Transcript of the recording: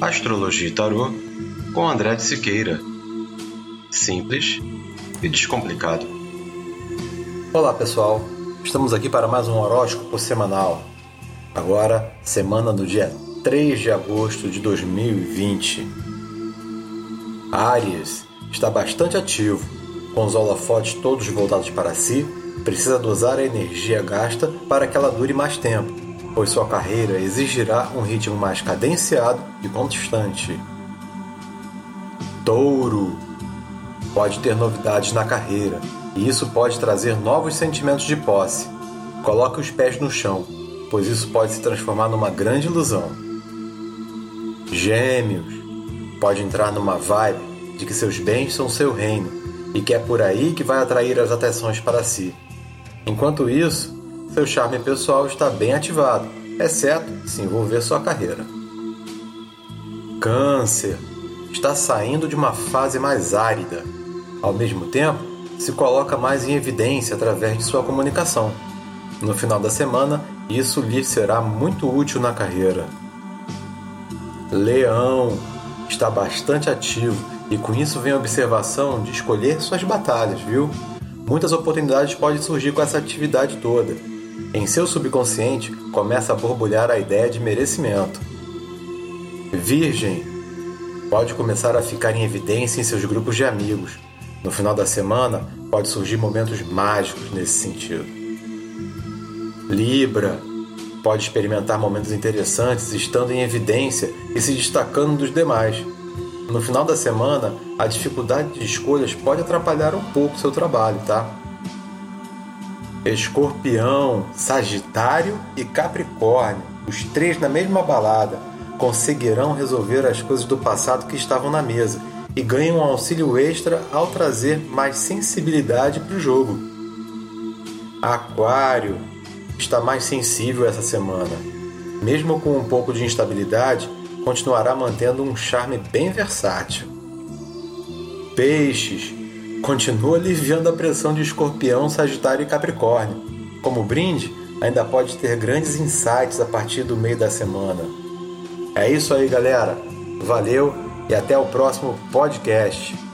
Astrologia e Tarô com André de Siqueira. Simples e descomplicado. Olá pessoal, estamos aqui para mais um horóscopo semanal. Agora, semana do dia 3 de agosto de 2020. Áries está bastante ativo, com os holofotes todos voltados para si, precisa dosar a energia gasta para que ela dure mais tempo, pois sua carreira exigirá um ritmo mais cadenciado e constante. Touro pode ter novidades na carreira, e isso pode trazer novos sentimentos de posse. Coloque os pés no chão, pois isso pode se transformar numa grande ilusão. Gêmeos pode entrar numa vibe de que seus bens são seu reino e que é por aí que vai atrair as atenções para si. Enquanto isso, seu charme pessoal está bem ativado, exceto se envolver sua carreira. Câncer está saindo de uma fase mais árida. Ao mesmo tempo, se coloca mais em evidência através de sua comunicação. No final da semana, isso lhe será muito útil na carreira. Leão está bastante ativo e com isso vem a observação de escolher suas batalhas, viu? Muitas oportunidades podem surgir com essa atividade toda. Em seu subconsciente começa a borbulhar a ideia de merecimento. Virgem pode começar a ficar em evidência em seus grupos de amigos. No final da semana pode surgir momentos mágicos nesse sentido. Libra pode experimentar momentos interessantes estando em evidência e se destacando dos demais. No final da semana, a dificuldade de escolhas pode atrapalhar um pouco seu trabalho, tá? Escorpião, Sagitário e Capricórnio, os três na mesma balada, conseguirão resolver as coisas do passado que estavam na mesa e ganham um auxílio extra ao trazer mais sensibilidade para o jogo. Aquário está mais sensível essa semana. Mesmo com um pouco de instabilidade, continuará mantendo um charme bem versátil. Peixes continua aliviando a pressão de Escorpião, Sagitário e Capricórnio. Como brinde, ainda pode ter grandes insights a partir do meio da semana. É isso aí, galera. Valeu e até o próximo podcast.